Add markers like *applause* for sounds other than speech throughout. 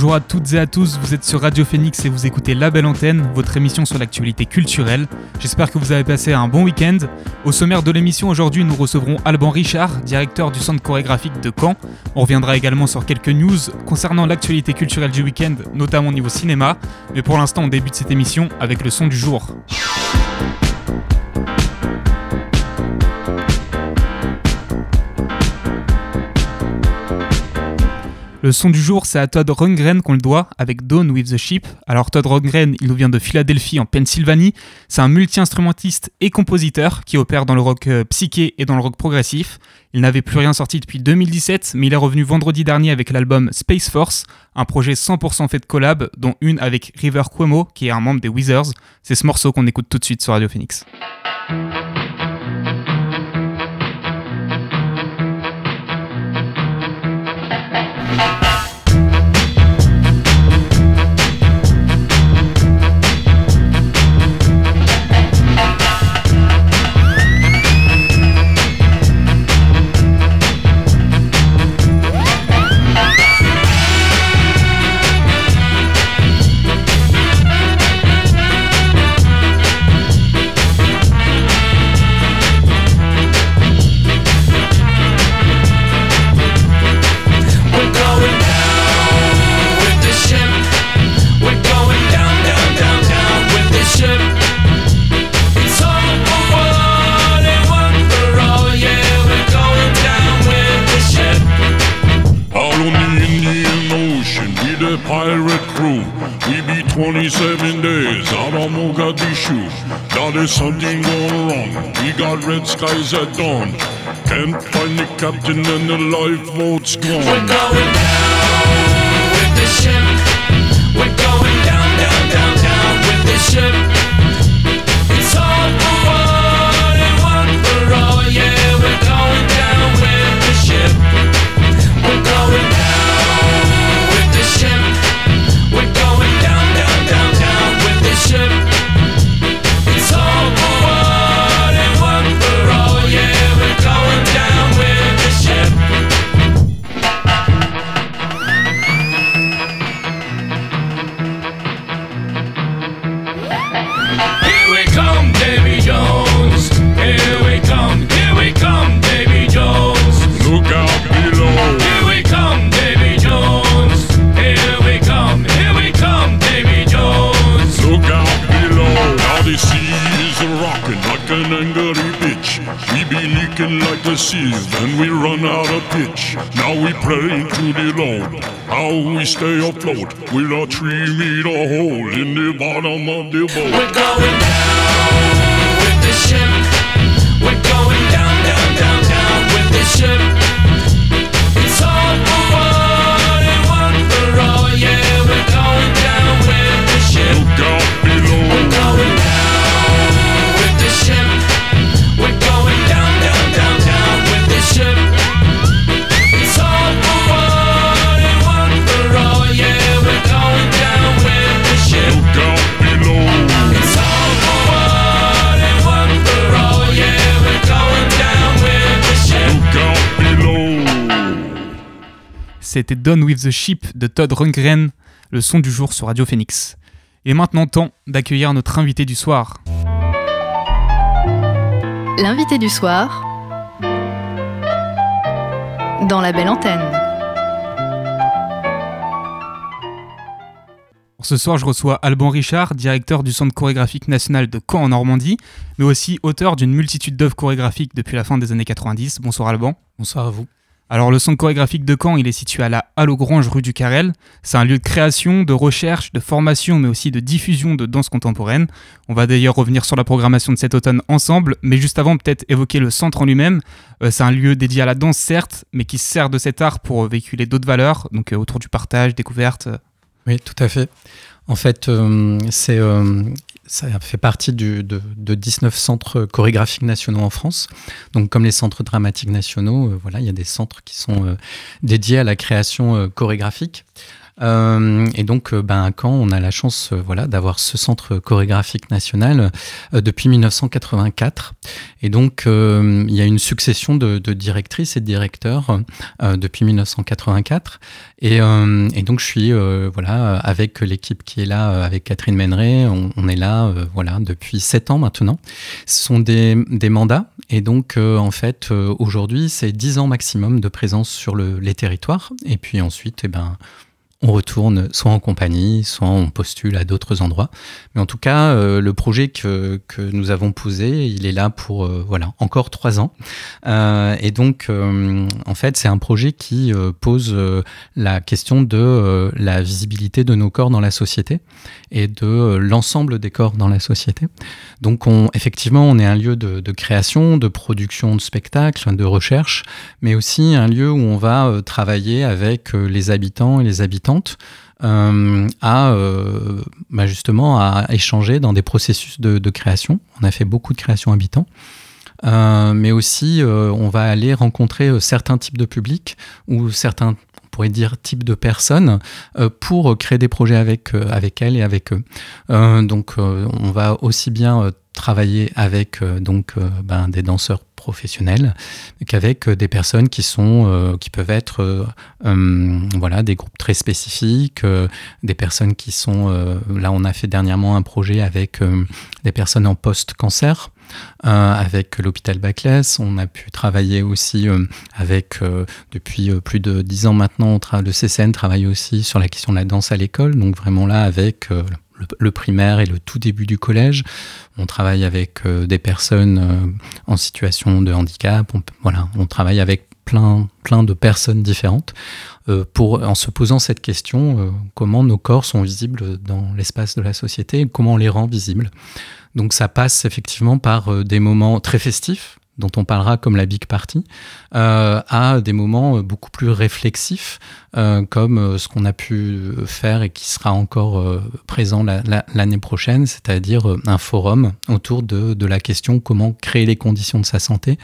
Bonjour à toutes et à tous, vous êtes sur Radio Phoenix et vous écoutez La Belle Antenne, votre émission sur l'actualité culturelle. J'espère que vous avez passé un bon week-end. Au sommaire de l'émission aujourd'hui, nous recevrons Alban Richard, directeur du centre chorégraphique de Caen. On reviendra également sur quelques news concernant l'actualité culturelle du week-end, notamment au niveau cinéma. Mais pour l'instant, on débute cette émission avec le son du jour. Le son du jour, c'est à Todd Rundgren qu'on le doit, avec Dawn with the Sheep. Alors Todd Rundgren, il nous vient de Philadelphie, en Pennsylvanie. C'est un multi-instrumentiste et compositeur qui opère dans le rock euh, psyché et dans le rock progressif. Il n'avait plus rien sorti depuis 2017, mais il est revenu vendredi dernier avec l'album Space Force, un projet 100% fait de collab, dont une avec River Cuomo, qui est un membre des Wizards. C'est ce morceau qu'on écoute tout de suite sur Radio Phoenix. There's something going wrong. We got red skies at dawn. Can't find the captain and the lifeboat's We're gone. going down we stay afloat with a three meter hole in the bottom of the boat. We're going down with the ship. C'était Done with the Ship de Todd Rundgren, le son du jour sur Radio Phoenix. Et maintenant, temps d'accueillir notre invité du soir. L'invité du soir dans La Belle Antenne. Pour ce soir, je reçois Alban Richard, directeur du Centre chorégraphique national de Caen en Normandie, mais aussi auteur d'une multitude d'œuvres chorégraphiques depuis la fin des années 90. Bonsoir Alban. Bonsoir à vous. Alors le Centre chorégraphique de Caen, il est situé à la Halle aux Granges rue du Carrel. C'est un lieu de création, de recherche, de formation, mais aussi de diffusion de danse contemporaine. On va d'ailleurs revenir sur la programmation de cet automne ensemble, mais juste avant peut-être évoquer le centre en lui-même. Euh, c'est un lieu dédié à la danse certes, mais qui se sert de cet art pour véhiculer d'autres valeurs, donc euh, autour du partage, découverte. Oui, tout à fait. En fait, euh, c'est ça fait partie du, de, de 19 centres chorégraphiques nationaux en France. Donc, comme les centres dramatiques nationaux, euh, voilà, il y a des centres qui sont euh, dédiés à la création euh, chorégraphique. Euh, et donc, euh, ben, à Caen, on a la chance euh, voilà, d'avoir ce centre chorégraphique national depuis 1984. Et donc, il y a une succession de, directrices et de directeurs depuis 1984. Et, donc, je suis voilà, avec l'équipe qui est là, avec Catherine Méneret. On, est là voilà, depuis sept ans maintenant. Ce sont des, mandats. Et donc, en fait, aujourd'hui, c'est 10 ans maximum de présence sur le, les territoires. Et puis ensuite, eh ben, on retourne soit en compagnie, soit on postule à d'autres endroits. Mais en tout cas, euh, le projet que, que nous avons posé, il est là pour euh, voilà encore trois ans. Euh, et donc, en fait, c'est un projet qui pose la question de la visibilité de nos corps dans la société et de l'ensemble des corps dans la société. Donc, on, effectivement, on est un lieu de, de création, de production de spectacles, de recherche, mais aussi un lieu où on va travailler avec les habitants et les euh, à euh, bah, justement à échanger dans des processus de, création. On a fait beaucoup de création habitants. Euh, mais aussi, euh, on va aller rencontrer certains types de publics ou certains, on pourrait dire, types de personnes pour créer des projets avec, avec elles et avec eux. Donc, on va aussi bien travailler avec donc ben, des danseurs professionnels qu'avec euh, des personnes qui sont euh, qui peuvent être euh, euh, voilà des groupes très spécifiques des personnes qui sont là on a fait dernièrement un projet avec des personnes en post cancer avec l'hôpital Baclès. On a pu travailler aussi avec, depuis plus de dix ans maintenant, le CCN travaille aussi sur la question de la danse à l'école. Donc vraiment là, avec le, primaire et le tout début du collège, on travaille avec euh, des personnes euh, en situation de handicap. On, voilà, on travaille avec plein, plein de personnes différentes euh, pour, en se posant cette question, comment nos corps sont visibles dans l'espace de la société et comment on les rend visibles. Donc ça passe effectivement par des moments très festifs, dont on parlera comme la Big Party, euh, à des moments euh, beaucoup plus réflexifs, euh, comme euh, ce qu'on a pu faire et qui sera encore présent la- la- l'année prochaine, c'est-à-dire un forum autour de, la question comment créer les conditions de sa santé.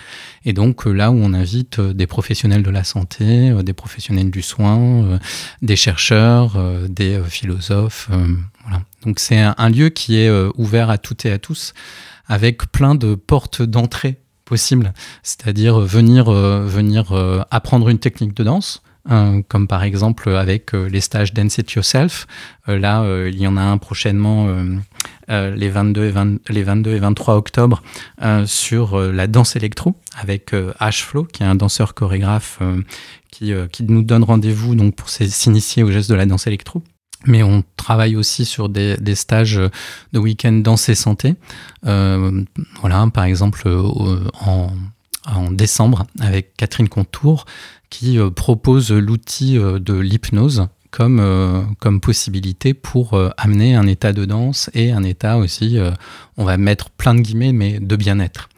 Et donc là où on invite des professionnels de la santé, des professionnels du soin, des chercheurs, des philosophes. Donc c'est un, lieu qui est ouvert à toutes et à tous, avec plein de portes d'entrée possibles, c'est-à-dire euh, venir, euh, venir euh, apprendre une technique de danse. euh, comme par exemple avec les stages Dance It Yourself. Là, il y en a un prochainement les, 22 et 20 les 22 et 23 octobre sur la danse électro avec euh, Ash Flow, qui est un danseur chorégraphe qui, qui nous donne rendez-vous donc pour s'initier au geste de la danse électro. Mais on travaille aussi sur des, stages de week-end danse et santé. Euh, voilà, par exemple, euh, en, en décembre, avec Catherine Contour, qui euh, propose l'outil euh, de l'hypnose comme, euh, comme possibilité pour amener un état de danse et un état aussi, on va mettre plein de guillemets, mais de bien-être.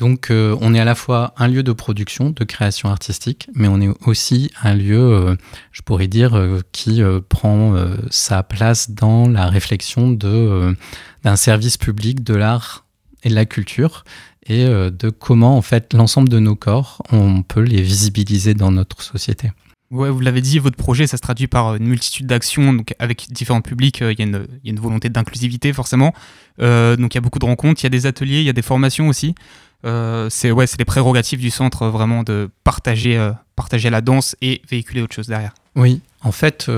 Donc euh, on est à la fois un lieu de production, de création artistique, mais on est aussi un lieu, euh, je pourrais dire, euh, qui prend sa place dans la réflexion d'un service public de l'art et de la culture et de comment en fait l'ensemble de nos corps, on peut les visibiliser dans notre société. Ouais, vous l'avez dit, votre projet, ça se traduit par une multitude d'actions, donc avec différents publics, il y, a une- volonté d'inclusivité forcément. Donc il y a beaucoup de rencontres, il y a des ateliers, il y a des formations aussi. Euh, c'est ouais, c'est les prérogatives du centre euh, vraiment de partager, euh, partager la danse et véhiculer autre chose derrière. Oui, en fait,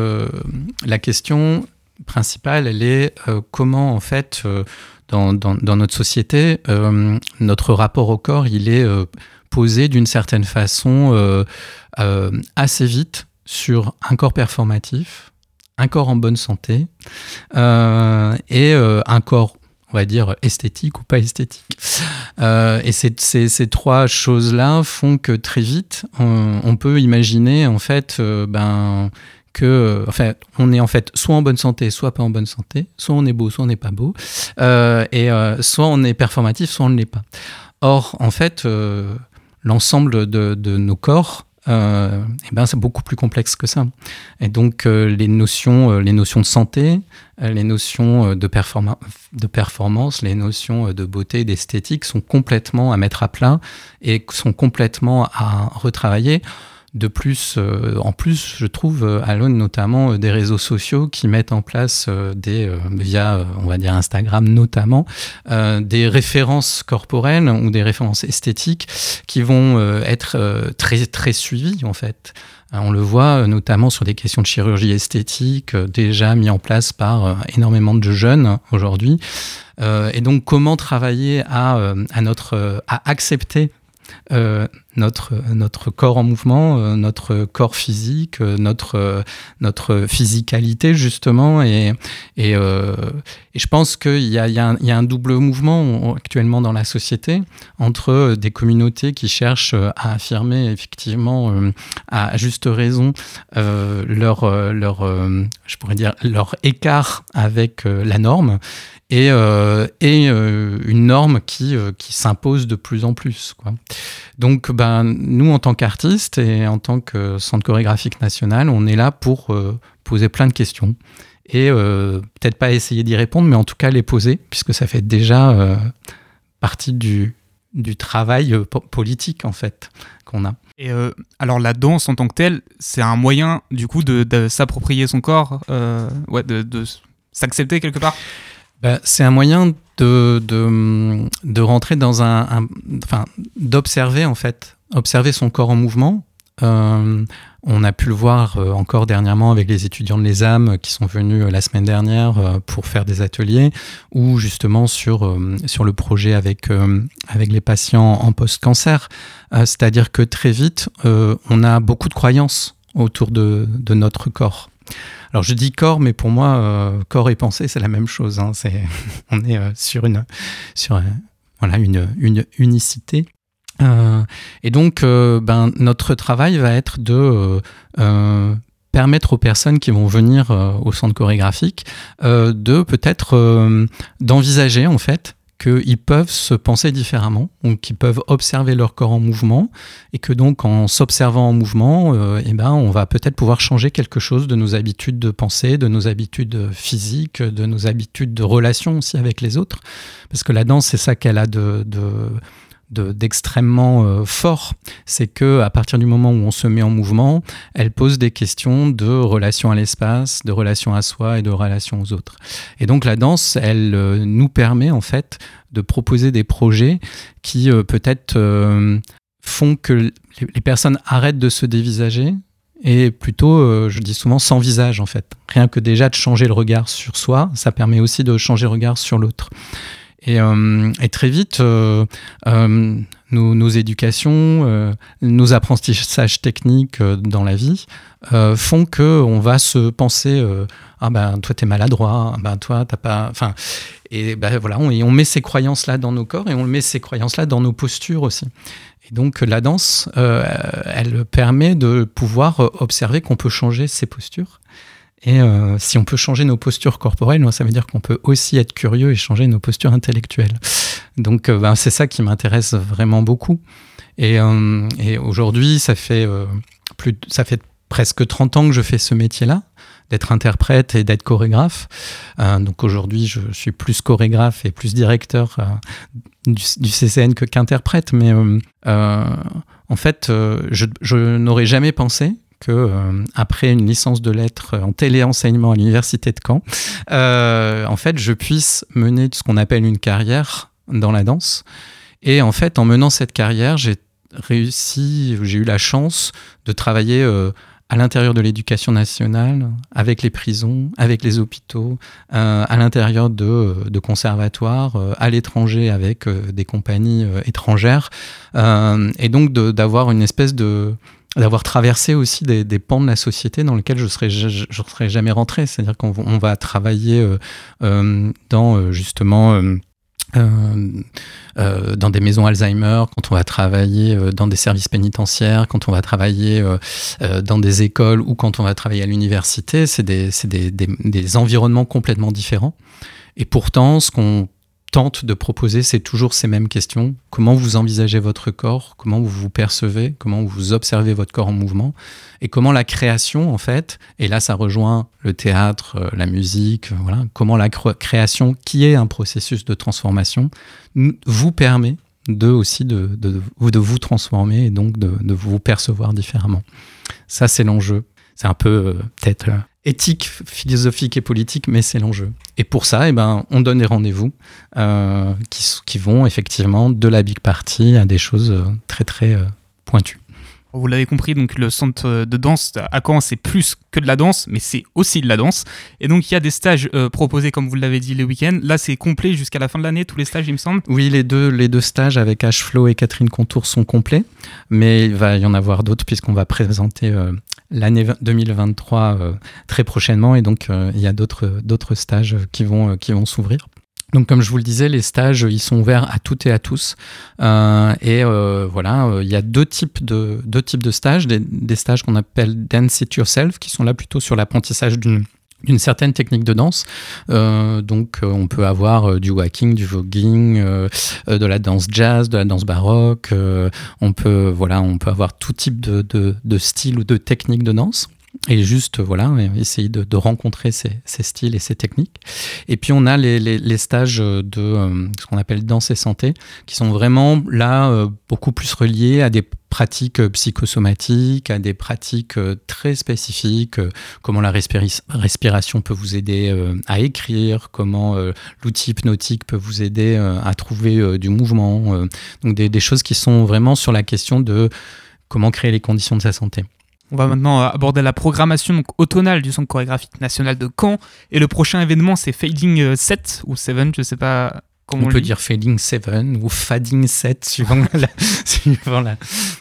la question principale, elle est comment, en fait, dans, dans- dans notre société, notre rapport au corps, il est posé d'une certaine façon assez vite sur un corps performatif, un corps en bonne santé et un corps, on va dire, esthétique ou pas esthétique. Euh, et ces, ces- ces trois choses-là font que très vite, on, peut imaginer en fait, euh, ben que, on est en fait soit en bonne santé, soit pas en bonne santé, soit on est beau, soit on n'est pas beau, euh, et soit on est performatif, soit on ne l'est pas. Or, en fait, l'ensemble de, de nos corps euh, eh ben c'est beaucoup plus complexe que ça. Et donc euh, les notions, euh, les notions de santé, euh, les notions euh, de, de performance, les notions de beauté, d'esthétique sont complètement à mettre à plat et sont complètement à retravailler. De plus, euh, en plus, je trouve euh, à l'aune notamment euh, des réseaux sociaux qui mettent en place des via, on va dire Instagram notamment, des références corporelles ou des références esthétiques qui vont être très très suivies en fait. On le voit notamment sur des questions de chirurgie esthétique déjà mis en place par énormément de jeunes aujourd'hui. Et donc comment travailler à, à notre à accepter euh, notre notre corps en mouvement, euh, notre corps physique, euh, notre notre physicalité justement. Et et, et je pense qu'il y a y un, y a un double mouvement actuellement dans la société entre des communautés qui cherchent à affirmer effectivement à juste raison leur leur je pourrais dire leur écart avec la norme et, euh, euh, une norme qui, euh, qui s'impose de plus en plus. Donc, ben, nous, en tant qu'artistes et en tant que Centre chorégraphique national, on est là pour poser plein de questions et peut-être pas essayer d'y répondre, mais en tout cas les poser, puisque ça fait déjà partie du, du travail po- politique, en fait, qu'on a. Et alors la danse en tant que telle, c'est un moyen du coup de, s'approprier son corps, ouais, de s'accepter quelque part? Bah, c'est un moyen de, de, de rentrer dans un, enfin, d'observer en fait, observer son corps en mouvement. Euh, on a pu le voir euh, encore dernièrement avec les étudiants de l'ESAM qui sont venus euh, la semaine dernière euh, pour faire des ateliers ou justement sur, euh, sur le projet avec, euh, avec les patients en post-cancer. Euh, C'est-à-dire que très vite, euh, on a beaucoup de croyances autour de, de notre corps. Alors je dis corps, mais pour moi, euh, corps et pensée, c'est la même chose. hein. *laughs* On est euh, sur une, sur voilà, une, une unicité. Euh, et donc, ben, notre travail va être de permettre aux personnes qui vont venir au centre chorégraphique de peut-être d'envisager en fait qu'ils peuvent se penser différemment, ou qu'ils peuvent observer leur corps en mouvement, et que donc en s'observant en mouvement, euh, eh ben, on va peut-être pouvoir changer quelque chose de nos habitudes de pensée, de nos habitudes physiques, de nos habitudes de relation aussi avec les autres. Parce que la danse, c'est ça qu'elle a de- d'extrêmement euh, fort, c'est que à partir du moment où on se met en mouvement, elle pose des questions de relation à l'espace, de relation à soi et de relation aux autres. Et donc la danse, elle euh, nous permet en fait de proposer des projets qui euh, peut-être font que les, personnes arrêtent de se dévisager et plutôt, je dis souvent, s'envisagent en fait. Rien que déjà de changer le regard sur soi, ça permet aussi de changer le regard sur l'autre. Et, euh, et très vite, euh, euh, nos, nos éducations, nos apprentissages techniques dans la vie font que on va se penser ah ben toi t'es maladroit, ah ben toi t'as pas, enfin et ben voilà on, et on met ces croyances là dans nos corps et on met ces croyances là dans nos postures aussi. Et donc la danse, euh, elle permet de pouvoir observer qu'on peut changer ses postures. Et euh, si on peut changer nos postures corporelles, moi, ça veut dire qu'on peut aussi être curieux et changer nos postures intellectuelles. Donc euh, ben, c'est ça qui m'intéresse vraiment beaucoup. Et, euh, et aujourd'hui, ça fait euh, plus, ça fait presque 30 ans que je fais ce métier-là, d'être interprète et d'être chorégraphe. Euh, donc aujourd'hui, je suis plus chorégraphe et plus directeur du, du CCN que qu'interprète. Mais en fait, je, je n'aurais jamais pensé que euh, après une licence de lettres en téléenseignement à l'université de Caen, euh, en fait, je puisse mener ce qu'on appelle une carrière dans la danse. Et en fait, en menant cette carrière, j'ai réussi, j'ai eu la chance de travailler euh, à l'intérieur de l'éducation nationale, avec les prisons, avec les hôpitaux, euh, à l'intérieur de, conservatoires, euh, à l'étranger avec euh, des compagnies euh, étrangères, euh, et donc d'avoir une espèce de d'avoir traversé aussi des, des pans de la société dans lesquels je serais je, je serais jamais rentré c'est-à-dire qu'on va- travailler euh, euh, dans euh, justement euh, euh, dans des maisons Alzheimer, quand on va travailler euh, dans des services pénitentiaires, quand on va travailler dans des écoles ou quand on va travailler à l'université, c'est des, des, des, des environnements complètement différents. Et pourtant, ce qu'on tente de proposer, c'est toujours ces mêmes questions. Comment vous envisagez votre corps? Comment vous vous percevez? Comment vous observez votre corps en mouvement? Et comment la création, en fait, et là ça rejoint le théâtre, euh, la musique, voilà, comment la cr- création, qui est un processus de transformation, vous permet de aussi de, de, de vous transformer et donc de, de vous percevoir différemment. Ça, c'est l'enjeu. C'est un peu euh, peut-être euh, éthique, philosophique et politique, mais c'est l'enjeu. Et pour ça, eh ben, on donne des rendez-vous euh, qui, vont effectivement de la big party à des choses euh, très très euh, pointues. Vous l'avez compris, donc le centre de danse à Caen, c'est plus que de la danse, mais c'est aussi de la danse. Et donc il y a des stages euh, proposés, comme vous l'avez dit, les week-ends. Là, c'est complet jusqu'à la fin de l'année, tous les stages, il me semble. Oui, les deux, les deux stages avec Ashflow et Catherine Contour sont complets, mais il va y en avoir d'autres puisqu'on va présenter euh, l'année 2023 euh, très prochainement et donc euh, il y a d'autres stages qui vont, euh, qui vont s'ouvrir. Donc comme je vous le disais, les stages, ils sont ouverts à toutes et à tous. Et voilà, il y a deux types de, deux types de stages. Des, des stages qu'on appelle Dance It Yourself, qui sont là plutôt sur l'apprentissage d'une d'une certaine technique de danse. Euh, donc euh, on peut avoir euh, du walking, du euh, de la danse jazz, de la danse baroque. on peut voilà, on peut avoir tout type de, de, de style ou de technique de danse. Et juste, voilà, essayer de, de rencontrer ces, styles et ces techniques. Et puis, on a les, stages de euh, ce qu'on appelle danse et santé, qui sont vraiment là euh, beaucoup plus reliés à des pratiques euh, psychosomatiques, à des pratiques très spécifiques, comment la respiration peut vous aider à écrire, comment l'outil hypnotique peut vous aider à trouver du mouvement. donc, des choses qui sont vraiment sur la question de comment créer les conditions de sa santé. On va maintenant euh, aborder la programmation donc, automnale du Centre chorégraphique national de Caen. Et le prochain événement, c'est Fading euh, 7 ou 7, je sais pas comment On, on, peut dire Fading 7 ou Fading 7, *laughs* suivant la, suivant la,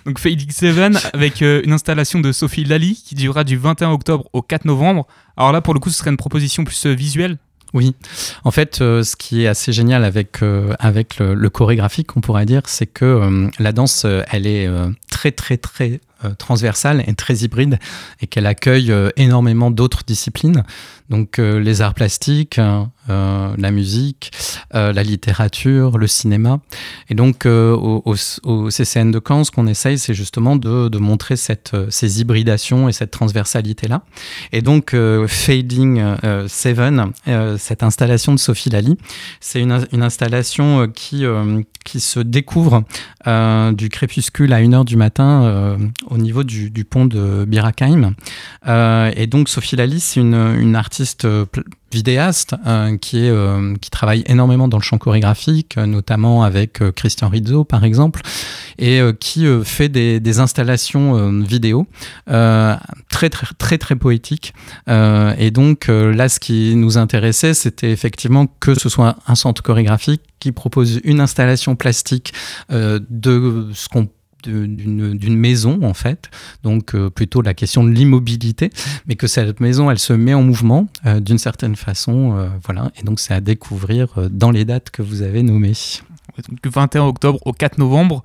Donc Fading 7 avec euh, une installation de Sophie Lally qui durera du 21 octobre au 4 novembre. Alors là, pour le coup, ce serait une proposition plus euh, visuelle. Oui, en fait, euh, ce qui est assez génial avec, euh, avec le, le chorégraphique, on pourrait dire, c'est que euh, la danse, euh, elle est euh, très, très, très euh, transversale et très hybride et qu'elle accueille euh, énormément d'autres disciplines. Donc, euh, les arts plastiques, hein, euh, la musique, euh, la littérature, le cinéma. Et donc, euh, au, CCN de Caen, ce qu'on essaye, c'est justement de, montrer cette, euh, ces hybridations et cette transversalité-là. Et donc, euh, Fading euh, Seven, euh, cette installation de Sophie Lally, c'est une, installation euh, qui, euh, qui se découvre euh, du crépuscule à 1h du matin euh, au niveau du, pont de Birakheim. Euh, et donc, Sophie Lally, c'est une, artiste euh, vidéaste euh, qui, est, qui travaille énormément dans le champ chorégraphique, notamment avec Christian Rizzo, par exemple, et qui fait des, des installations vidéo très, très, très, très poétiques. Et donc là, ce qui nous intéressait, c'était effectivement que ce soit un centre chorégraphique qui propose une installation plastique de ce qu'on d'une maison en fait, donc euh, plutôt la question de l'immobilité, mais que cette maison elle se met en mouvement euh, d'une certaine façon, euh, voilà, et donc c'est à découvrir dans les dates que vous avez nommées. Donc, du 21 octobre au 4 novembre.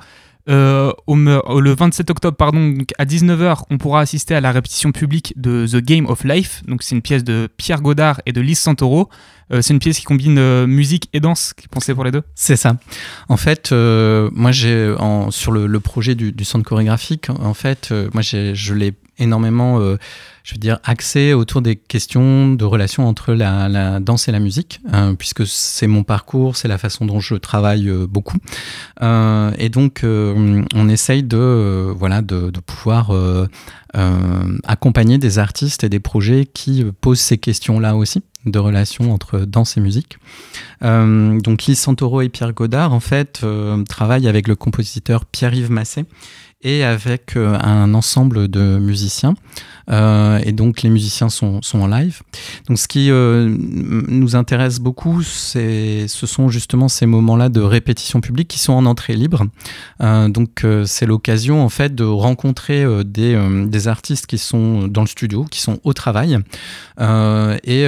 Euh, au le 27 octobre, pardon, donc à 19h, on pourra assister à la répétition publique de The Game of Life. Donc, c'est une pièce de Pierre Godard et de Lise Santoro. Euh, c'est une pièce qui combine euh, musique et danse, qui pensée pour les deux? C'est ça. En fait, euh, moi, j'ai sur le, le projet du, du centre chorégraphique, en fait, euh, moi, je l'ai énormément, euh, je veux dire, axé autour des questions de relation entre la, danse et la musique, euh, puisque c'est mon parcours, c'est la façon dont je travaille euh, beaucoup. Euh, et donc, on essaye de, voilà, de, pouvoir accompagner des artistes et des projets qui posent ces questions-là aussi de relation entre danse et musique. Donc Lise Santoro et Pierre Godard, en fait, travaillent avec le compositeur Pierre-Yves Massé et avec euh, un ensemble de musiciens. Euh, et donc les musiciens sont, sont en live. Donc ce qui euh, nous intéresse beaucoup, ce sont justement ces moments-là de répétition publique qui sont en entrée libre. Donc c'est l'occasion en fait de rencontrer des, des artistes qui sont dans le studio, qui sont au travail. Et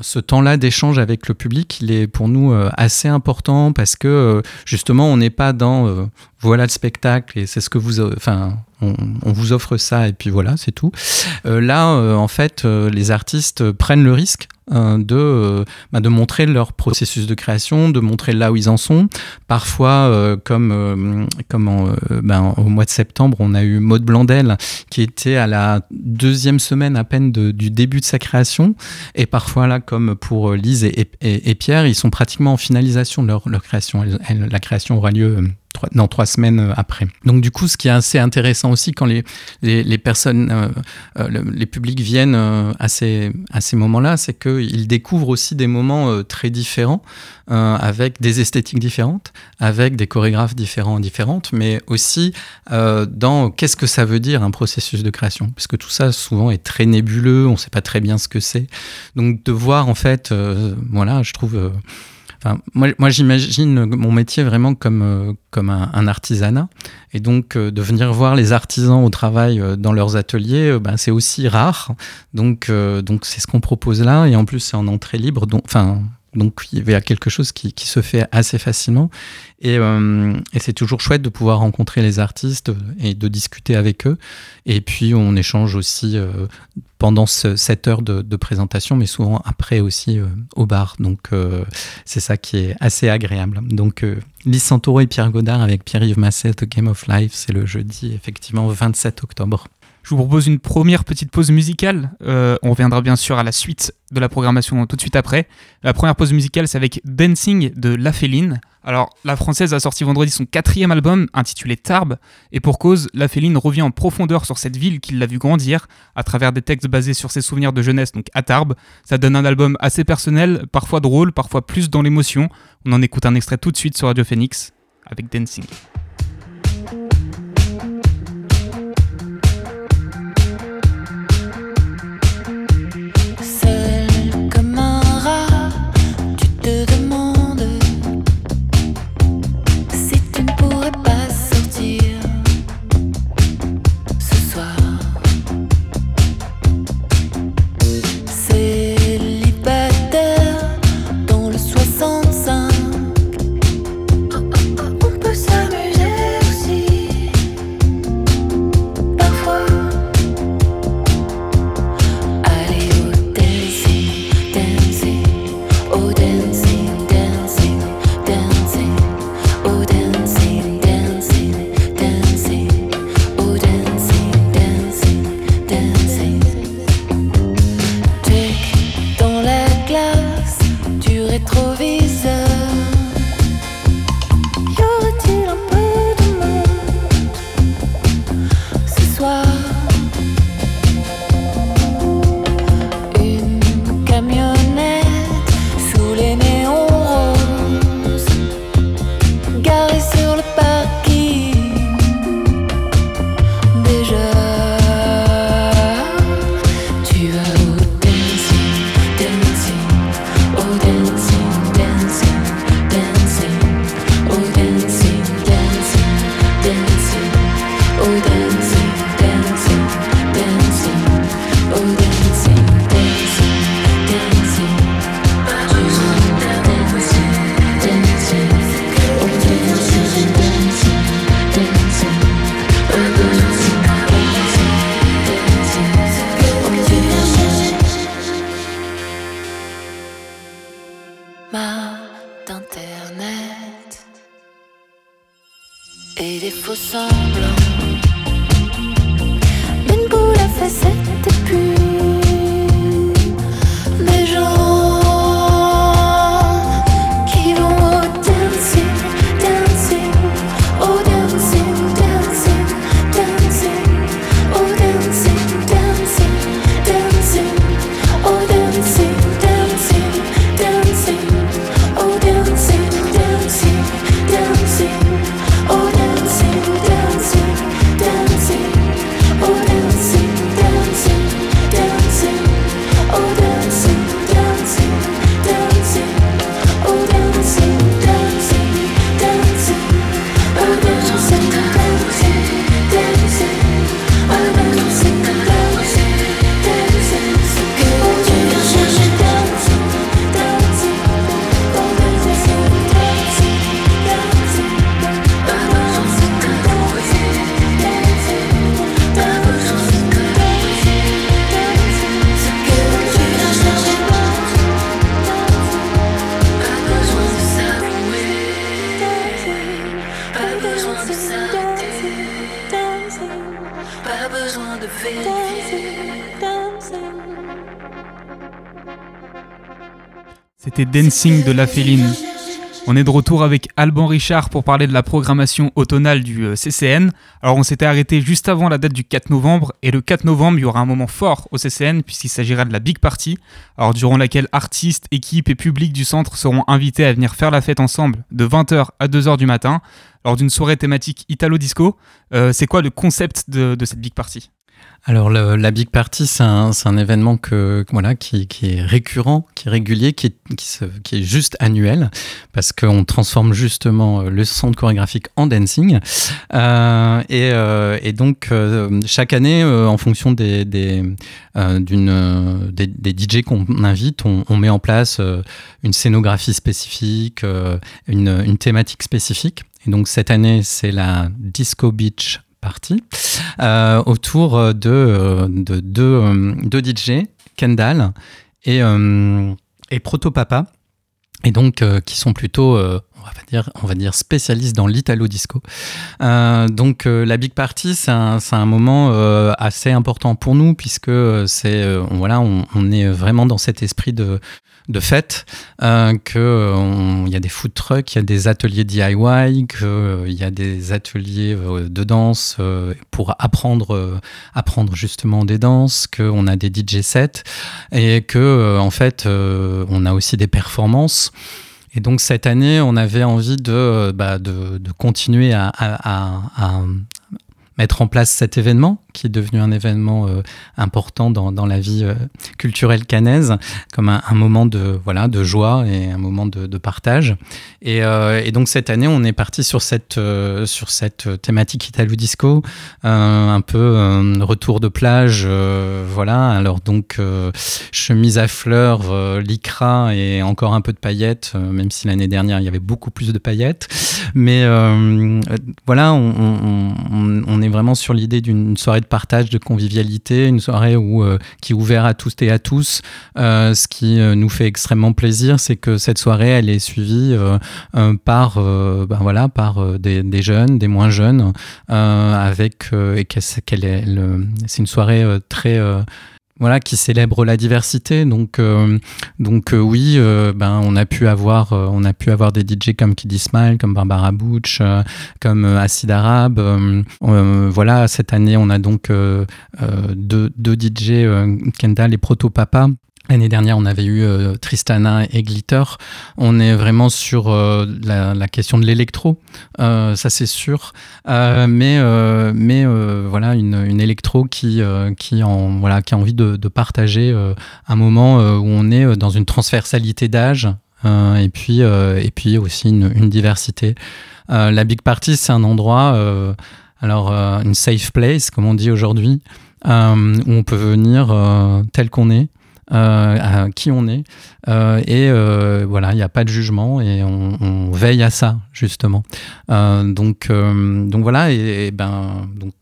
ce temps-là d'échange avec le public, il est pour nous assez important parce que justement on n'est pas dans voilà le spectacle et c'est ce que vous, euh, enfin on, vous offre ça et puis voilà, c'est tout. Euh, là, euh, en fait, euh, les artistes prennent le risque de, bah, de montrer leur processus de création, de montrer là où ils en sont. Parfois, comme, comme en, ben, au mois de septembre, on a eu Maud Blandel qui était à la deuxième semaine à peine du début de sa création. Et parfois, là, comme pour Lise et, Pierre, ils sont pratiquement en finalisation de leur, leur création. La création aura lieu trois, non, trois semaines après. Donc, du coup, ce qui est assez intéressant aussi quand les, les, personnes, euh, euh, le- les publics viennent euh, à ces, à ces moments-là, c'est qu'ils découvrent aussi des moments très différents, avec des esthétiques différentes, avec des chorégraphes différents, différentes, mais aussi dans qu'est-ce que ça veut dire un processus de création, parce que tout ça souvent est très nébuleux, on ne sait pas très bien ce que c'est. Donc de voir en fait, voilà, je trouve. Moi, j'imagine mon métier vraiment comme, euh, comme un, artisanat. Et donc, euh, de venir voir les artisans au travail euh, dans leurs ateliers, ben, c'est aussi rare. Donc, donc c'est ce qu'on propose là. Et en plus, c'est en entrée libre. Donc, enfin, donc, il y a quelque chose qui, se fait assez facilement. Et, euh, et c'est toujours chouette de pouvoir rencontrer les artistes et de discuter avec eux. Et puis, on échange aussi euh, pendant ce- cette heure de, présentation, mais souvent après aussi euh, au bar. Donc, euh, c'est ça qui est assez agréable. Donc, euh, Lise Santoro et Pierre Godard avec Pierre-Yves Masset, The Game of Life, c'est le jeudi, effectivement, 27 octobre. Je vous propose une première petite pause musicale. Euh, on reviendra bien sûr à la suite de la programmation tout de suite après. La première pause musicale, c'est avec Dancing de La Féline. Alors, la française a sorti vendredi son quatrième album intitulé Tarbes, et pour cause, La Féline revient en profondeur sur cette ville qui l'a vu grandir à travers des textes basés sur ses souvenirs de jeunesse, donc à Tarbes. Ça donne un album assez personnel, parfois drôle, parfois plus dans l'émotion. On en écoute un extrait tout de suite sur Radio Phoenix avec Dancing. Dancing de la Féline. On est de retour avec Alban Richard pour parler de la programmation automnale du euh, CCN. Alors on s'était arrêté juste avant la date du 4 novembre et le 4 novembre il y aura un moment fort au CCN puisqu'il s'agira de la Big Party, alors durant laquelle artistes, équipes et public du centre seront invités à venir faire la fête ensemble de 20h à 2h du matin lors d'une soirée thématique Italo-Disco. Euh, c'est quoi le concept de cette Big Party? Alors la Big Party, c'est un, événement que, voilà, qui, est récurrent, qui est régulier, qui est, juste annuel, parce qu'on transforme justement euh, le centre chorégraphique en dancing. Euh, et, euh, et donc chaque année, en fonction des, des, des, des DJ qu'on invite, on, met en place une scénographie spécifique, une, une thématique spécifique. Et donc cette année, c'est la Disco Beach Party euh, autour euh, de, euh, de deux DJ, Kendall et, et Proto Papa, et donc qui sont plutôt, spécialistes dans l'italo disco. Donc la Big Party, c'est un, moment assez important pour nous puisque on est vraiment dans cet esprit de de fête, euh, que euh, on- il y a des food trucks, il y a des ateliers DIY, qu'il y a des ateliers euh, de danse euh, pour apprendre, euh, apprendre justement des danses, qu'on a des DJ sets et que euh, en fait euh, on a aussi des performances. Et donc cette année, on avait envie de, euh, bah, continuer à mettre en place cet événement qui est devenu un événement euh, important dans, dans la vie euh, culturelle canaise, comme un, moment de voilà de joie et un moment de, partage. Et, euh, et donc cette année, on est parti sur cette sur cette thématique italo disco, un peu retour de plage, voilà. Alors donc chemise à fleurs, lycra et encore un peu de paillettes, même si l'année dernière il y avait beaucoup plus de paillettes. Mais voilà, on- on est vraiment sur l'idée d'une soirée de partage, de convivialité, une soirée où, euh, qui est ouverte à tous et à tous. Euh, ce qui euh, nous fait extrêmement plaisir, c'est que cette soirée, elle est suivie par, ben voilà, par des, jeunes, des moins jeunes, avec et qu'elle le- c'est une soirée très voilà, qui célèbre la diversité. Donc, euh, donc euh, oui, euh, ben, on a pu avoir, on a pu avoir des DJ comme Kid Smile, comme Barbara Butch, comme Acid Arabe. Voilà, cette année, on a donc deux, deux DJ, Kendall et Proto Papa. L'année dernière, on avait eu euh, Tristana et Glitter. On est vraiment sur euh, la, question de l'électro, euh, ça c'est sûr. Mais voilà, une, électro qui, a envie de, partager un moment où on est dans une transversalité d'âge et, puis, aussi une, une diversité. La Big Party, c'est un endroit, alors une safe place, comme on dit aujourd'hui, où on peut venir tel qu'on est. euh, à qui on est. Euh, et euh, voilà il n'y a pas de jugement et on, veille à ça justement. Donc donc voilà et, ben donc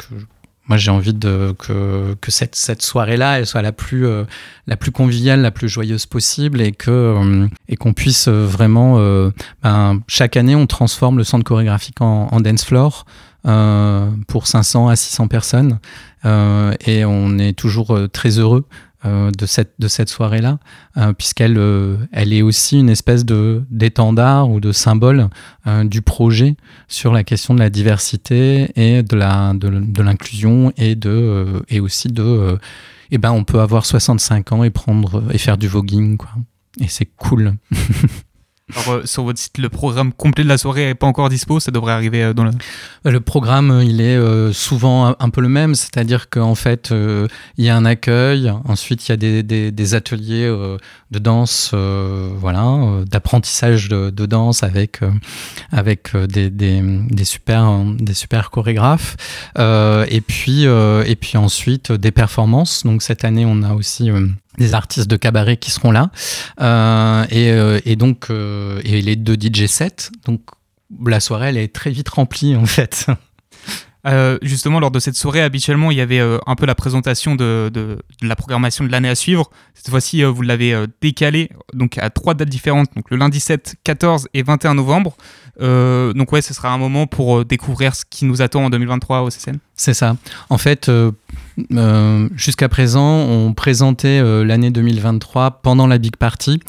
moi j'ai envie que, que cette, cette soirée là elle soit la plus la plus conviviale la plus joyeuse possible et que et qu'on puisse vraiment ben, chaque année on transforme le centre chorégraphique en, en dance floor pour 500 à 600 personnes. Et on est toujours très heureux de cette, de cette soirée-là, euh, puisqu'elle euh, elle est aussi une espèce de d'étendard ou de symbole euh, du projet sur la question de la diversité et de la de, de l'inclusion et de euh, et aussi de euh, eh ben on peut avoir 65 ans et prendre et faire du voguing quoi. Et c'est cool. *laughs* Euh, sur votre site, le programme complet de la soirée n'est pas encore dispo, ça devrait arriver euh, dans le. Le programme, euh, il est euh, souvent un, peu le même, c'est-à-dire qu'en fait, euh, il y a un accueil, ensuite il y a des, ateliers euh, de danse, euh, voilà, euh, d'apprentissage de, de danse avec, euh, avec euh, des, des, super, des super chorégraphes, Euh, et, puis, euh, et puis ensuite euh, des performances. Donc cette année, on a aussi euh, des artistes de cabaret qui seront là, Euh, et, euh, et donc euh, et les deux DJ sets. Donc la soirée, elle est très vite remplie en fait. *laughs* Euh, justement, lors de cette soirée, habituellement, il y avait euh, un peu la présentation de, de- de la programmation de l'année à suivre. Cette fois-ci, euh, vous l'avez décalé donc à trois dates différentes, donc le lundi 7, 14 et 21 novembre. Donc ouais, ce sera un moment pour découvrir ce qui nous attend en 2023 au CCN. C'est ça. En fait, Jusqu'à présent, on présentait euh, l'année 2023 pendant la Big Party.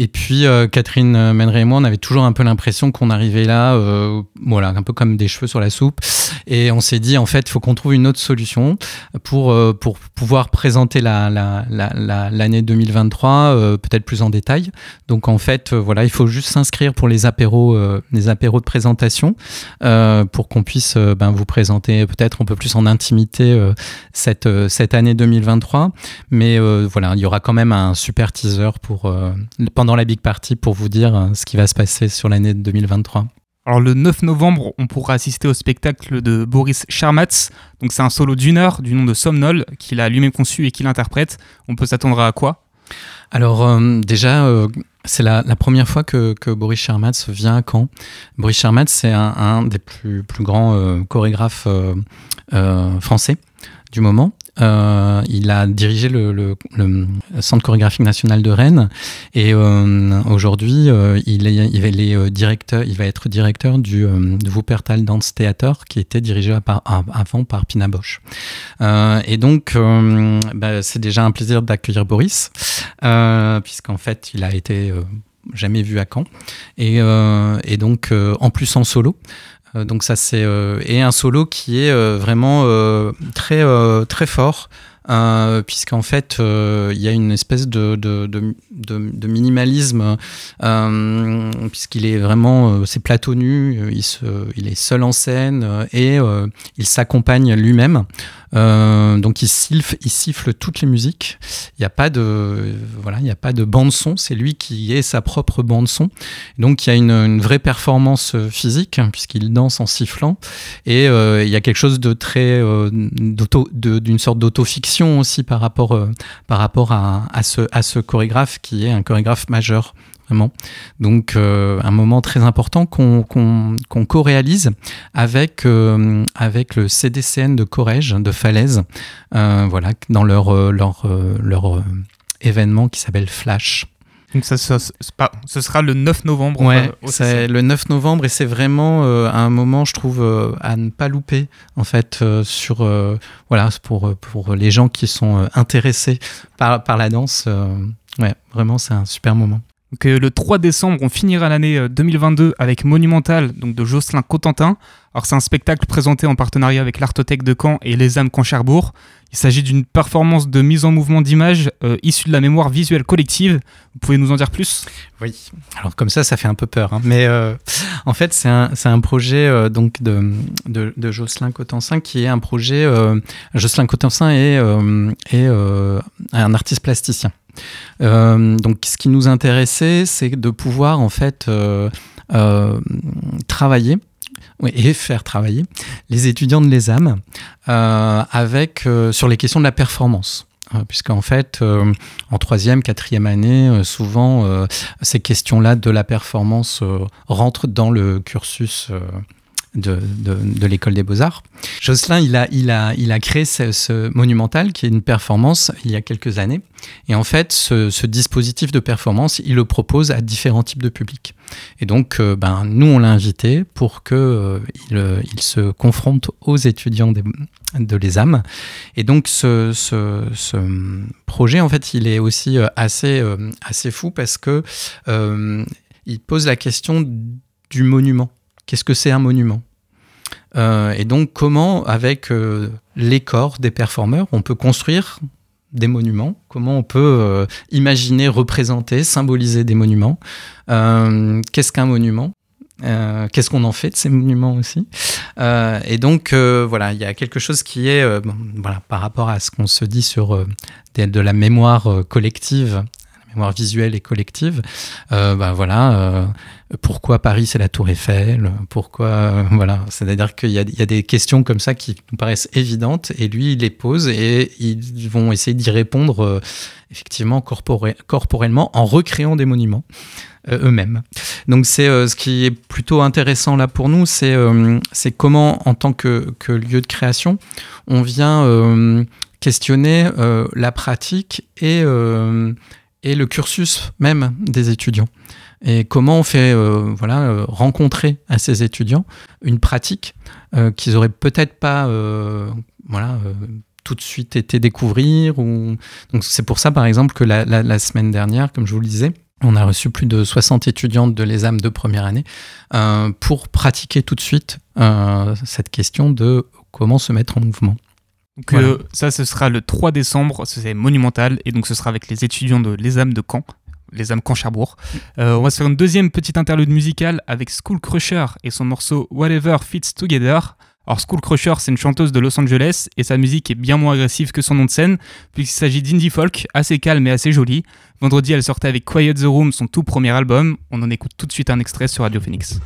Et puis, euh, Catherine Menry et moi, on avait toujours un peu l'impression qu'on arrivait là, euh, voilà, un peu comme des cheveux sur la soupe. Et on s'est dit, en fait, il faut qu'on trouve une autre solution pour, euh, pour pouvoir présenter l'année la, la, la, l'année 2023 euh, peut-être plus en détail. Donc, en fait, euh, voilà, il faut juste s'inscrire pour les apéros, euh, les apéros de présentation euh, pour qu'on puisse euh, ben, vous présenter peut-être un peu plus en intimité euh, cette, euh, cette année 2023. Mais euh, voilà, il y aura quand même un super teaser pour, euh, pendant la Big Party pour vous dire euh, ce qui va se passer sur l'année 2023. Alors le 9 novembre, on pourra assister au spectacle de Boris Charmatz. Donc c'est un solo d'une heure du nom de Somnol qu'il a lui-même conçu et qu'il interprète. On peut s'attendre à quoi? Alors euh, déjà, euh, c'est la, la première fois que, que Boris Charmatz vient à Caen. Boris Charmatz, c'est un, un des plus, plus grands euh, chorégraphes français du moment. Euh, il a dirigé le, Centre chorégraphique national de Rennes et euh, aujourd'hui euh, il, il, va, être directeur du Wuppertal Dance Theater qui était dirigé avant par Pina Bosch. Et donc bah, c'est déjà un plaisir d'accueillir Boris puisqu'en fait il a été jamais vu à Caen et, donc en plus en solo. Euh, donc ça c'est euh, et un solo qui est euh, vraiment très très fort puisqu'en fait il y a une espèce de, minimalisme puisqu'il est vraiment c'est plateau nu il, est seul en scène et il s'accompagne lui-même Euh, donc il siffle, il siffle toutes les musiques. Il n'y a pas de voilà il a pas de bande son. C'est lui qui est sa propre bande son. Donc il y a une, vraie performance euh, physique hein, puisqu'il danse en sifflant. Et euh, il y a quelque chose de très d'une sorte d'autofiction aussi par rapport par rapport à ce à ce chorégraphe qui est un chorégraphe majeur vraiment donc euh, un moment très important qu'on qu'on qu'on co-réalise avec euh, avec le CDCN de Corrège de Falaise euh, voilà dans leur leur leur événement qui s'appelle Flash Donc ça, ça- c'est pas- ce sera le 9 novembre. Ouais, c'est le 9 novembre et c'est vraiment euh, un moment, je trouve, euh, à ne pas louper, en fait, euh, sur, voilà, pour, pour les gens qui sont intéressés par, par la danse. ouais, vraiment, c'est un super moment. Euh, le 3 décembre, on finira l'année euh, 2022 avec Monumental donc de Jocelyn Cotentin. C'est un spectacle présenté en partenariat avec l'Artothèque de Caen et les âmes Caen-Cherbourg. Il s'agit d'une performance de mise en mouvement d'images euh, issue de la mémoire visuelle collective. Vous pouvez nous en dire plus? Oui. Alors comme ça, ça fait un peu peur. hein. Mais euh, en fait, c'est un, projet euh, de, de, Jocelyn Cotensin qui est un projet. euh, Jocelyn Cotensin est, euh, est euh, un artiste plasticien. Euh, donc, ce qui nous intéressait, c'est de pouvoir en fait euh, euh, travailler et faire travailler les étudiants de l'ESAM avec sur les questions de la performance. Euh, Puisqu'en fait, en troisième, quatrième année, souvent, ces questions-là de la performance rentrent dans le cursus de, l'école des beaux-arts. Jocelyn, il a, créé ce, monumental qui est une performance il y a quelques années. Et en fait, ce, dispositif de performance, il le propose à différents types de publics. Et donc, euh, ben, nous, on l'a invité pour que euh, euh, il se confronte aux étudiants de l'ESAM. Et donc, ce, projet, en fait, il est aussi assez, assez fou parce que il pose la question du monument. Qu'est-ce que c'est un monument Euh, Et donc, comment, avec euh, les corps des performeurs, on peut construire des monuments, comment on peut euh, imaginer, représenter, symboliser des monuments? Qu'est-ce qu'un monument? Qu'est-ce qu'on en fait de ces monuments aussi? Et donc, voilà, il y a quelque chose qui est, voilà, par rapport à ce qu'on se dit sur de la mémoire collective, la mémoire visuelle et collective, bah, voilà, pourquoi Paris c'est la Tour Eiffel? Pourquoi euh, voilà. C'est-à-dire qu'il y, a- des questions comme ça qui nous paraissent évidentes et lui il les pose et ils vont essayer d'y répondre euh, effectivement corporellement en recréant des monuments euh, eux-mêmes. Donc c'est ce qui est plutôt intéressant là pour nous, c'est comment en tant que, lieu de création on vient questionner la pratique et le cursus même des étudiants et comment on fait euh, voilà euh, rencontrer à ces étudiants une pratique euh, qu'ils auraient peut-être pas euh, voilà tout de suite été découvrir ou... Donc c'est pour ça, par exemple, que la, la- la semaine dernière, comme je vous le disais, on a reçu plus de 60 étudiantes de l'ESAM de première année pour pratiquer tout de suite cette question de comment se mettre en mouvement. Donc Voilà. euh, ça, ce sera le 3 décembre, c'est monumental, et donc ce sera avec les étudiants de l'ESAM de Caen, l'ESAM Caen-Cherbourg. Euh, on va se faire une deuxième petite interlude musicale avec School Crusher et son morceau Whatever Fits Together. Alors School Crusher, c'est une chanteuse de Los Angeles, et sa musique est bien moins agressive que son nom de scène, puisqu'il s'agit d'indie folk, assez calme et assez joli. Vendredi, elle sortait avec Quiet the Room, son tout premier album. On en écoute tout de suite un extrait sur Radio Phoenix.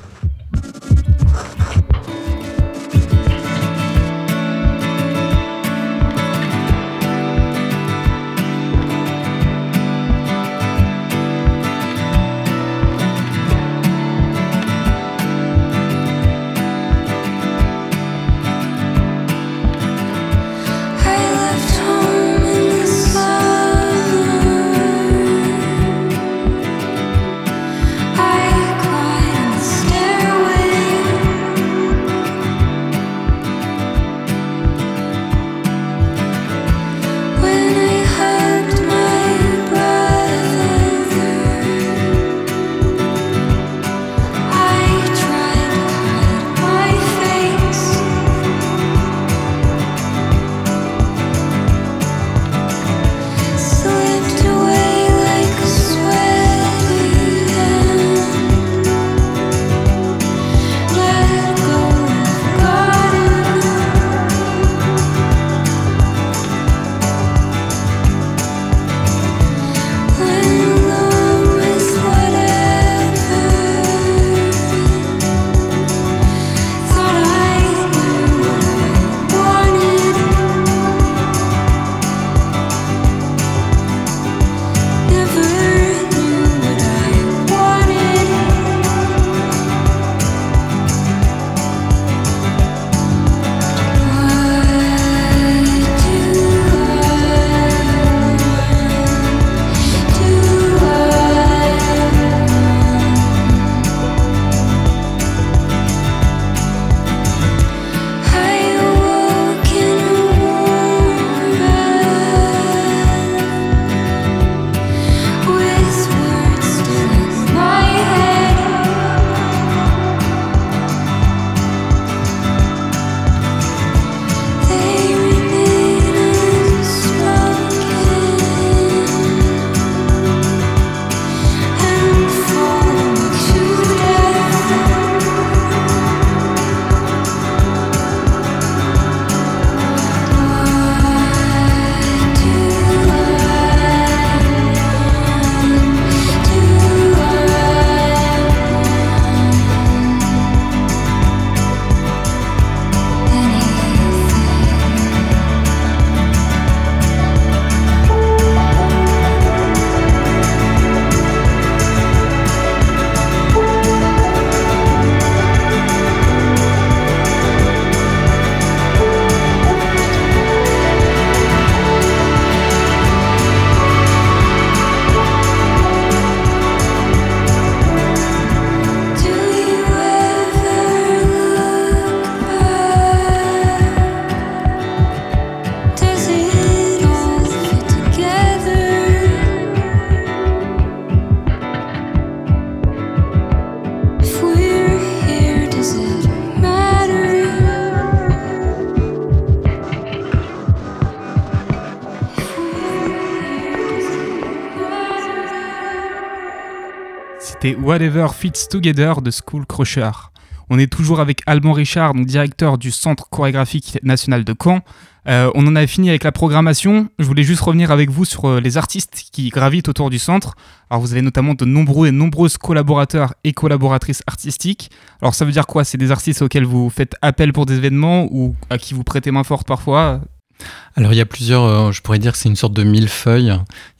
Whatever Fits Together de School Crusher. On est toujours avec Alban Richard, donc directeur du Centre chorégraphique national de Caen. Euh, on en a fini avec la programmation. Je voulais juste revenir avec vous sur euh, les artistes qui gravitent autour du centre. Alors vous avez notamment de nombreux et nombreuses collaborateurs et collaboratrices artistiques. Alors ça veut dire quoi? C'est des artistes auxquels vous faites appel pour des événements ou à qui vous prêtez main forte parfois? Alors il y a plusieurs, euh, je pourrais dire que c'est une sorte de millefeuille, il y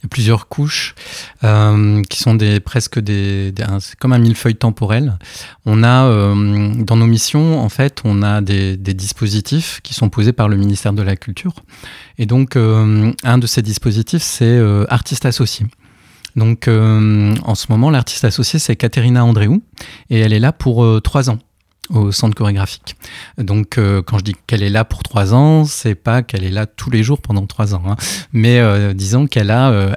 a plusieurs couches euh, qui sont des, presque des, c'est comme un millefeuille temporel. On a euh, dans nos missions, en fait, on a des, dispositifs qui sont posés par le ministère de la Culture. Et donc un de ces dispositifs, c'est artiste associé. Donc en ce moment, l'artiste associé, c'est Katerina Andréou et elle est là pour trois ans. Au centre chorégraphique. Donc, euh, quand je dis qu'elle est là pour trois ans, c'est pas qu'elle est là tous les jours pendant trois ans, hein. mais euh, disons qu'elle a, euh,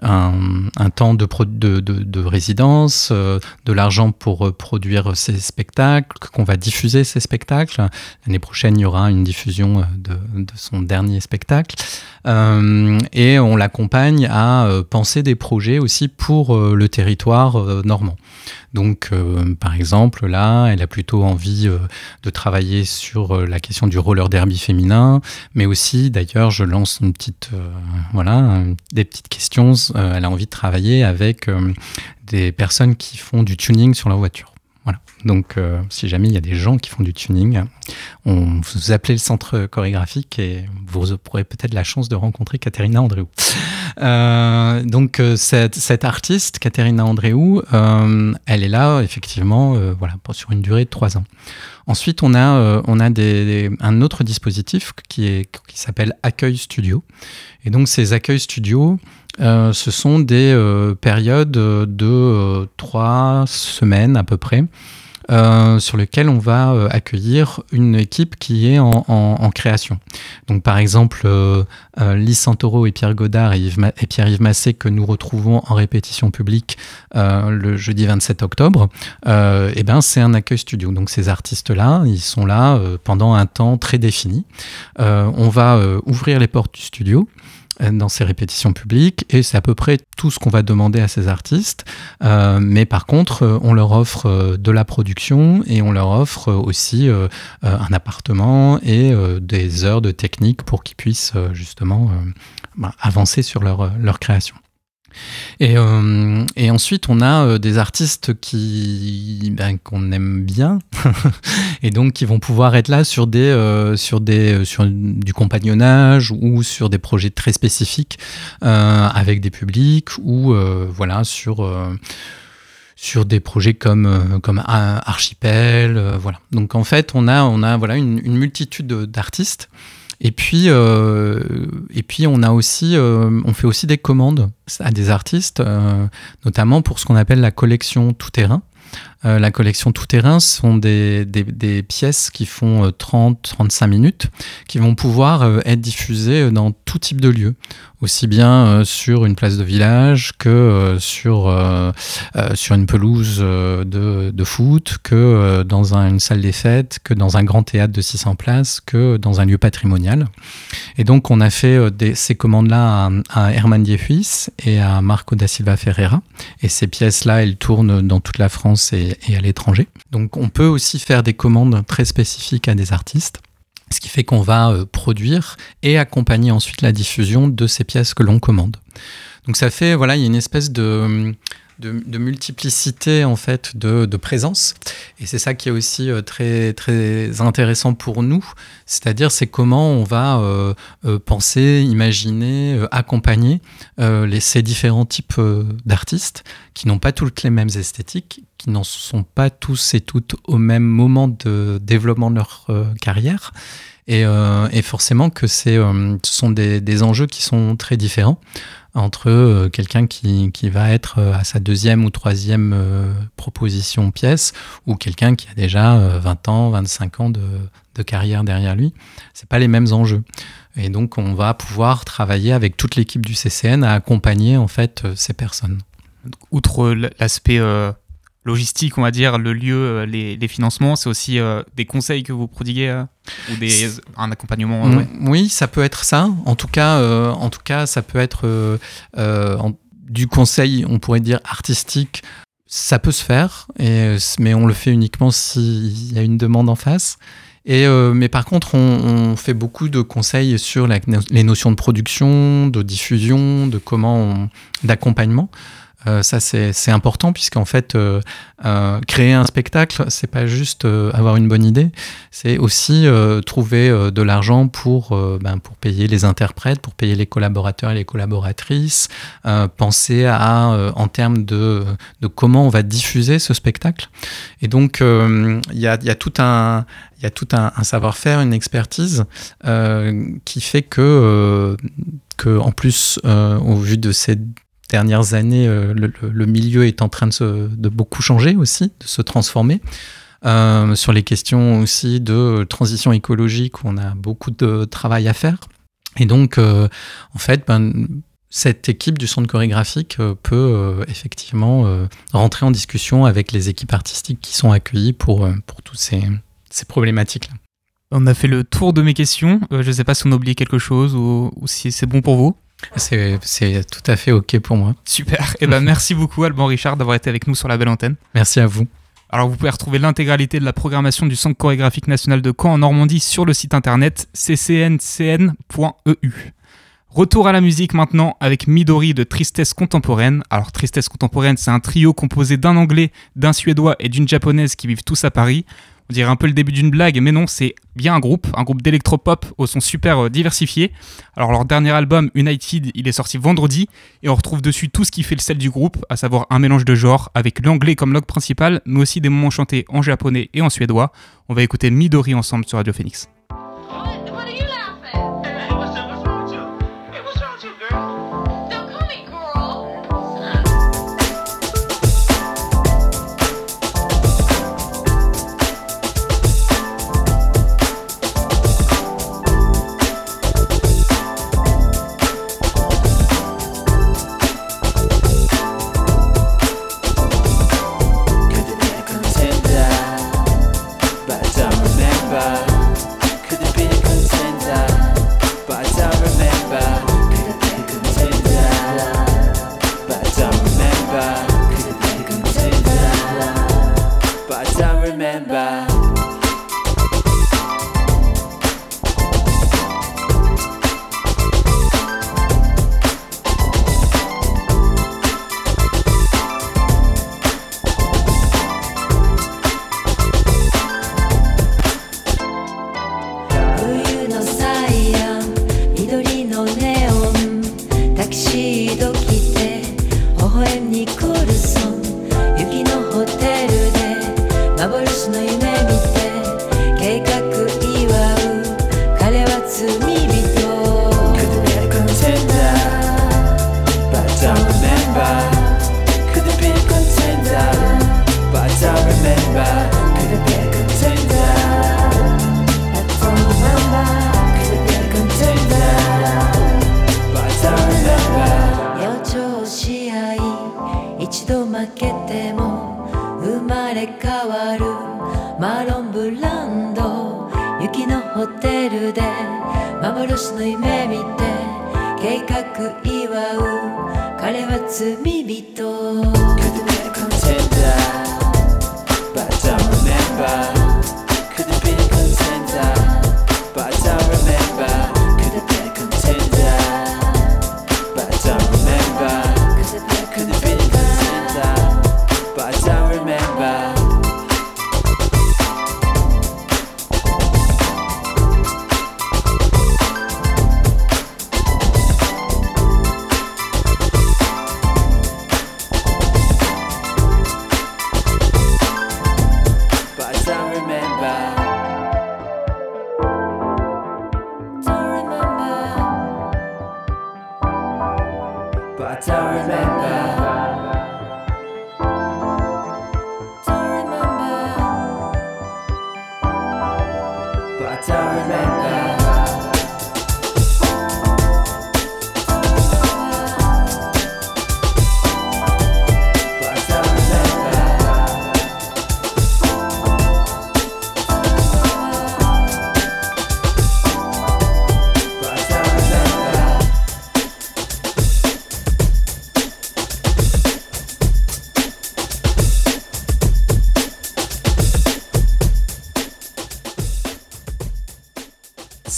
un, temps de, résidence, de l'argent pour produire ses spectacles, qu'on va diffuser ses spectacles. L'année prochaine, il y aura une diffusion de, son dernier spectacle. Et on l'accompagne à penser des projets aussi pour le territoire normand. Donc, euh, par exemple, là, elle a plutôt envie euh, de travailler sur euh, la question du roller derby féminin, mais aussi, d'ailleurs, je lance une petite, voilà, des petites questions. Elle a envie de travailler avec des personnes qui font du tuning sur leur voiture. Voilà. Donc, si jamais il y a des gens qui font du tuning, on vous appelez le centre chorégraphique et vous aurez peut-être la chance de rencontrer Katerina Andréou. Euh, donc euh, cette, artiste, Katerina Andréou, euh, elle est là effectivement voilà, sur une durée de trois ans. Ensuite, on a, un autre dispositif qui, s'appelle Accueil Studio. Et donc ces Accueil Studio, euh, ce sont des périodes de trois semaines à peu près, euh, sur lesquelles on va euh, accueillir une équipe qui est en, en- en création. Donc par exemple, euh, euh, Lise Santoro et Pierre Godard et, et Pierre-Yves Massé que nous retrouvons en répétition publique euh, le jeudi 27 octobre, euh, eh ben, c'est un accueil studio. Donc ces artistes-là, ils sont là pendant un temps très défini. On va ouvrir les portes du studio dans ces répétitions publiques et c'est à peu près tout ce qu'on va demander à ces artistes. Euh, mais par contre, euh, on leur offre euh, de la production et on leur offre aussi un appartement et des heures de technique pour qu'ils puissent justement bah, avancer sur leur, leur création. Et, euh, et ensuite, on a euh, des artistes qui ben, qu'on aime bien *laughs* et donc qui vont pouvoir être là sur des euh, sur des sur du compagnonnage ou sur des projets très spécifiques avec des publics ou voilà sur sur des projets comme comme Ar- Archipel voilà. Donc en fait on a on a voilà une, multitude de- d'artistes et puis euh, et puis on a aussi euh, on fait aussi des commandes à des artistes euh, notamment pour ce qu'on appelle la collection tout terrain Euh, la collection tout terrain sont des, pièces qui font euh, 30-35 minutes, qui vont pouvoir euh, être diffusées dans tout type de lieu, aussi bien euh, sur une place de village que euh, sur, euh, euh, sur une pelouse euh, de, foot, que euh, dans un- une salle des fêtes, que dans un grand théâtre de 600 places, que dans un lieu patrimonial. Et donc on a fait euh, ces commandes-là à, à Herman Diefuis et à Marco da Silva Ferreira. Et ces pièces-là, elles tournent dans toute la France et, et à l'étranger. Donc on peut aussi faire des commandes très spécifiques à des artistes. Ce qui fait qu'on va euh, produire et accompagner ensuite la diffusion de ces pièces que l'on commande. Donc ça fait, voilà, il y a une espèce de, de, multiplicité en fait de, présence. Et c'est ça qui est aussi euh, très, très intéressant pour nous. C'est-à-dire, c'est comment on va euh, euh, penser, imaginer, accompagner euh, ces différents types d'artistes qui n'ont pas toutes les mêmes esthétiques, qui n'en sont pas tous et toutes au même moment de développement de leur carrière. Et, forcément que c'est, ce sont des enjeux qui sont très différents entre euh, quelqu'un qui, qui va être euh, à sa deuxième ou troisième euh, proposition pièce ou quelqu'un qui a déjà euh, 20 ans, 25 ans de, de carrière derrière lui. C'est pas les mêmes enjeux. Et donc on va pouvoir travailler avec toute l'équipe du CCN à accompagner en fait ces personnes. Outre l'aspect logistique, on va dire, le lieu, euh, les, les financements, c'est aussi euh, des conseils que vous prodiguez euh, ou des, un accompagnement euh, Mm, ouais. Oui, ça peut être ça. En tout cas, en tout cas, ça peut être en- du conseil, on pourrait dire artistique. Ça peut se faire, et, mais on le fait uniquement s'il y a une demande en face. Et, euh, mais par contre, on, on fait beaucoup de conseils sur la- les notions de production, de diffusion, de comment, d'accompagnement. Euh, ça, c'est important puisqu'en fait, euh, euh, créer un spectacle, c'est pas juste avoir une bonne idée, c'est aussi trouver de l'argent pour, ben, pour payer les interprètes, pour payer les collaborateurs et les collaboratrices, penser à, en termes de, de comment on va diffuser ce spectacle. Et donc, il y, a, tout un, il y a tout un, savoir-faire, une expertise qui fait que, que en plus, au vu de ces dernières années, euh, le, milieu est en train de, beaucoup changer aussi, de se transformer. Euh, sur les questions aussi de transition écologique, on a beaucoup de travail à faire. Et donc, euh, en fait, ben, cette équipe du centre chorégraphique peut effectivement rentrer en discussion avec les équipes artistiques qui sont accueillies pour, pour toutes ces, ces problématiques-là. On a fait le tour de mes questions. Je ne sais pas si on a oublié quelque chose ou si c'est bon pour vous. C'est tout à fait OK pour moi. Super. Et ben *laughs* merci beaucoup Alban Richard d'avoir été avec nous sur la belle antenne. Merci à vous. Alors vous pouvez retrouver l'intégralité de la programmation du Centre chorégraphique national de Caen en Normandie sur le site internet ccncn.eu. Retour à la musique maintenant avec Midori de Tristesse Contemporaine. Alors Tristesse Contemporaine, c'est un trio composé d'un anglais, d'un suédois et d'une japonaise qui vivent tous à Paris. On dirait un peu le début d'une blague, mais non, c'est bien un groupe, un groupe d'électropop au son super euh, diversifié. Alors leur dernier album, United, il est sorti vendredi, et on retrouve dessus tout ce qui fait le sel du groupe, à savoir un mélange de genres, avec l'anglais comme langue principale, mais aussi des moments chantés en japonais et en suédois. On va écouter Midori ensemble sur Radio Phoenix.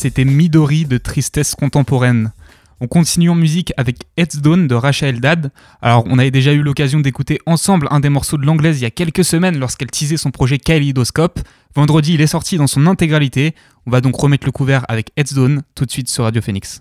C'était Midori de Tristesse Contemporaine. On continue en musique avec Headstone de Rachel Dad. Alors, on avait déjà eu l'occasion d'écouter ensemble un des morceaux de l'anglaise il y a quelques semaines lorsqu'elle teasait son projet Kaleidoscope. Vendredi, il est sorti dans son intégralité. On va donc remettre le couvert avec Headstone tout de suite sur Radio Phoenix.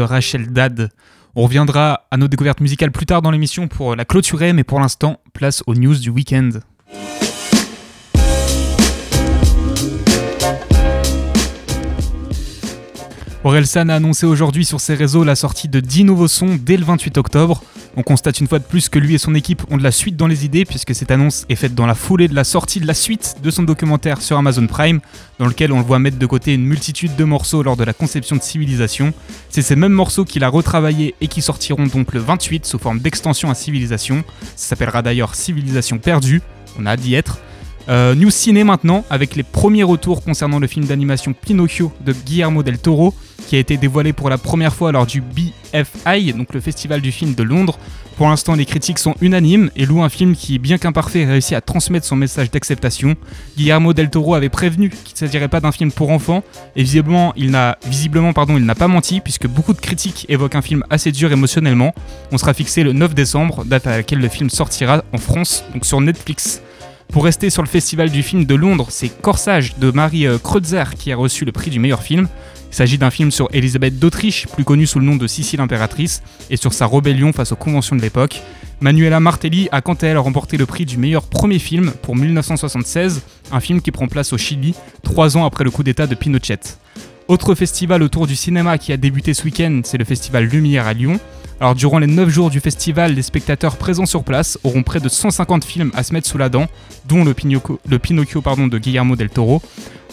Rachel Dad. On reviendra à nos découvertes musicales plus tard dans l'émission pour la clôturer, mais pour l'instant, place aux news du week-end. Orelsan a annoncé aujourd'hui sur ses réseaux la sortie de 10 nouveaux sons dès le 28 octobre. On constate une fois de plus que lui et son équipe ont de la suite dans les idées puisque cette annonce est faite dans la foulée de la sortie de la suite de son documentaire sur Amazon Prime dans lequel on le voit mettre de côté une multitude de morceaux lors de la conception de Civilisation. C'est ces mêmes morceaux qu'il a retravaillés et qui sortiront donc le 28 sous forme d'extension à Civilisation. Ça s'appellera d'ailleurs Civilisation perdue, on a hâte d'y être. Euh, News Ciné maintenant, avec les premiers retours concernant le film d'animation Pinocchio de Guillermo del Toro, qui a été dévoilé pour la première fois lors du BFI, donc le festival du film de Londres. Pour l'instant, les critiques sont unanimes et louent un film qui, bien qu'imparfait, réussit à transmettre son message d'acceptation. Guillermo del Toro avait prévenu qu'il ne s'agirait pas d'un film pour enfants, et visiblement, il n'a il n'a pas menti, puisque beaucoup de critiques évoquent un film assez dur émotionnellement. On sera fixé le 9 décembre, date à laquelle le film sortira en France, donc sur Netflix. Pour rester sur le festival du film de Londres, c'est Corsage de Marie euh, Kreutzer qui a reçu le prix du meilleur film. Il s'agit d'un film sur Elisabeth d'Autriche, plus connue sous le nom de Sicile impératrice, et sur sa rébellion face aux conventions de l'époque. Manuela Martelli a quant à elle remporté le prix du meilleur premier film pour 1976, un film qui prend place au Chili, trois ans après le coup d'état de Pinochet. Autre festival autour du cinéma qui a débuté ce week-end, c'est le festival Lumière à Lyon. Alors durant les 9 jours du festival, les spectateurs présents sur place auront près de 150 films à se mettre sous la dent, dont le Pinocchio, de Guillermo del Toro.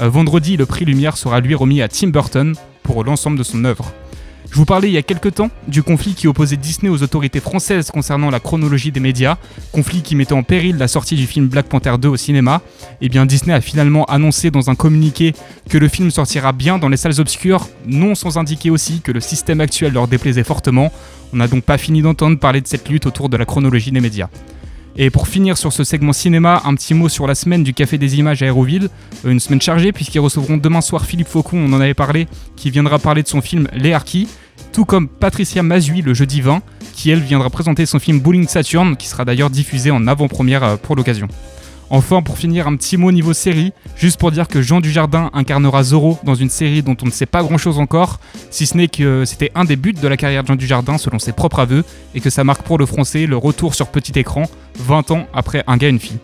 Euh, vendredi, le prix Lumière sera lui remis à Tim Burton pour l'ensemble de son œuvre. Je vous parlais il y a quelques temps du conflit qui opposait Disney aux autorités françaises concernant la chronologie des médias, conflit qui mettait en péril la sortie du film Black Panther 2 au cinéma. Et bien Disney a finalement annoncé dans un communiqué que le film sortira bien dans les salles obscures, non sans indiquer aussi que le système actuel leur déplaisait fortement. On n'a donc pas fini d'entendre parler de cette lutte autour de la chronologie des médias. Et pour finir sur ce segment cinéma, un petit mot sur la semaine du Café des Images à Aéroville. Euh, Une semaine chargée puisqu'ils recevront demain soir Philippe Faucon, on en avait parlé, qui viendra parler de son film Les tout comme Patricia Mazui le jeudi 20, qui elle viendra présenter son film Bowling Saturn, qui sera d'ailleurs diffusé en avant-première euh, pour l'occasion. Enfin, pour finir, un petit mot niveau série, juste pour dire que Jean Dujardin incarnera Zorro dans une série dont on ne sait pas grand chose encore, si ce n'est que c'était un des buts de la carrière de Jean Dujardin selon ses propres aveux, et que ça marque pour le français le retour sur petit écran, 20 ans après Un gars, une fille.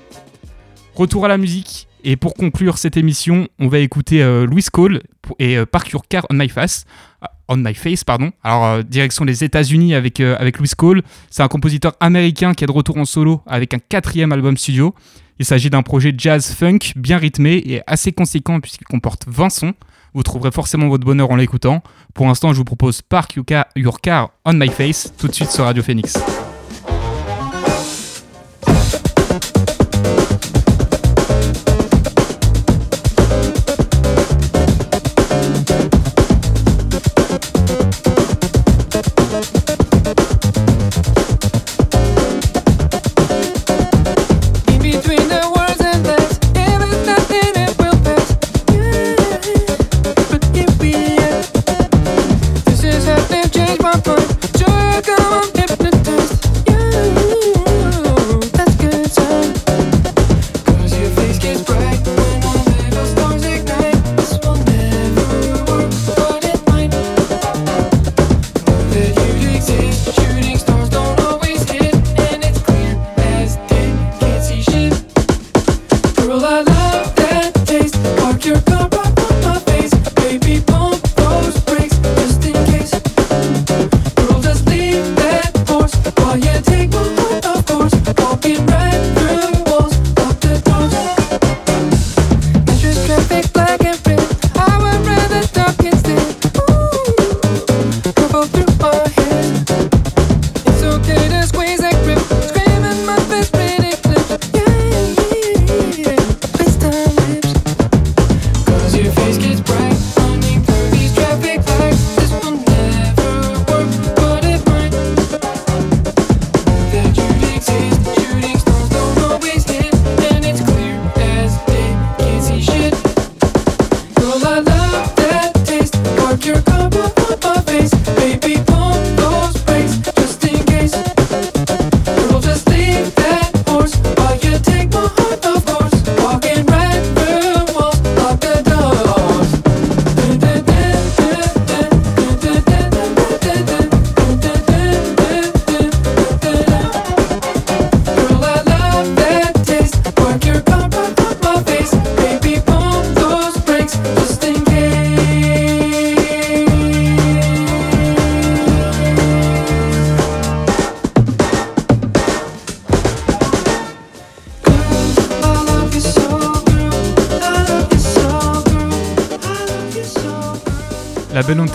Retour à la musique, et pour conclure cette émission, on va écouter euh, Louis Cole et euh, Car on My Face. euh, On My Face, pardon. Alors, euh, direction les États-Unis avec Louis Cole. C'est un compositeur américain qui est de retour en solo avec un quatrième album studio. Il s'agit d'un projet jazz funk bien rythmé et assez conséquent puisqu'il comporte 20 sons. Vous trouverez forcément votre bonheur en l'écoutant. Pour l'instant, je vous propose Park Your Car, Your Car on My Face tout de suite sur Radio Phoenix.